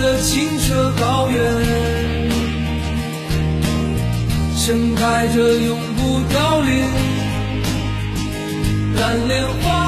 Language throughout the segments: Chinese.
的清澈高原，盛开着永不凋零蓝莲花。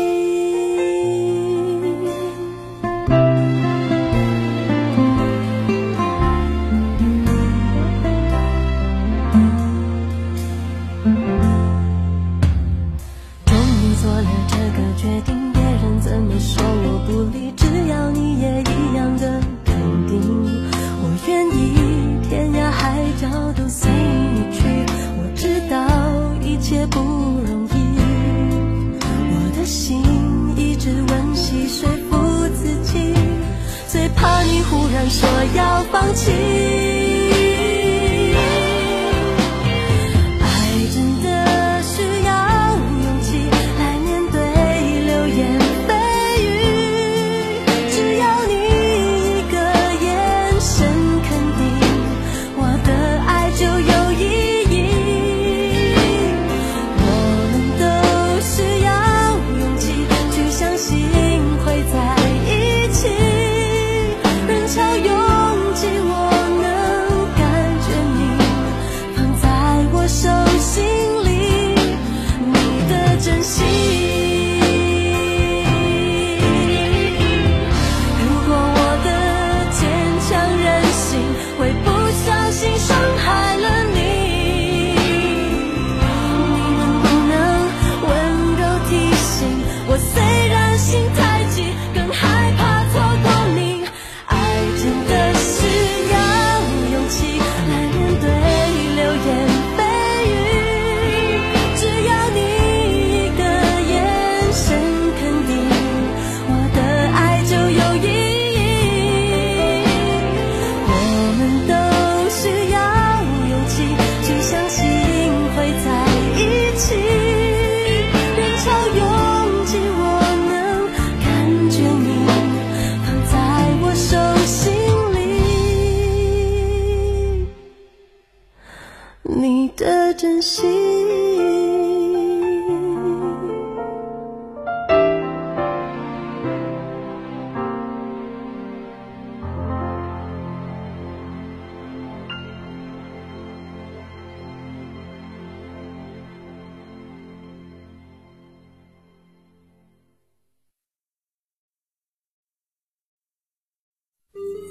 起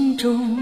心中。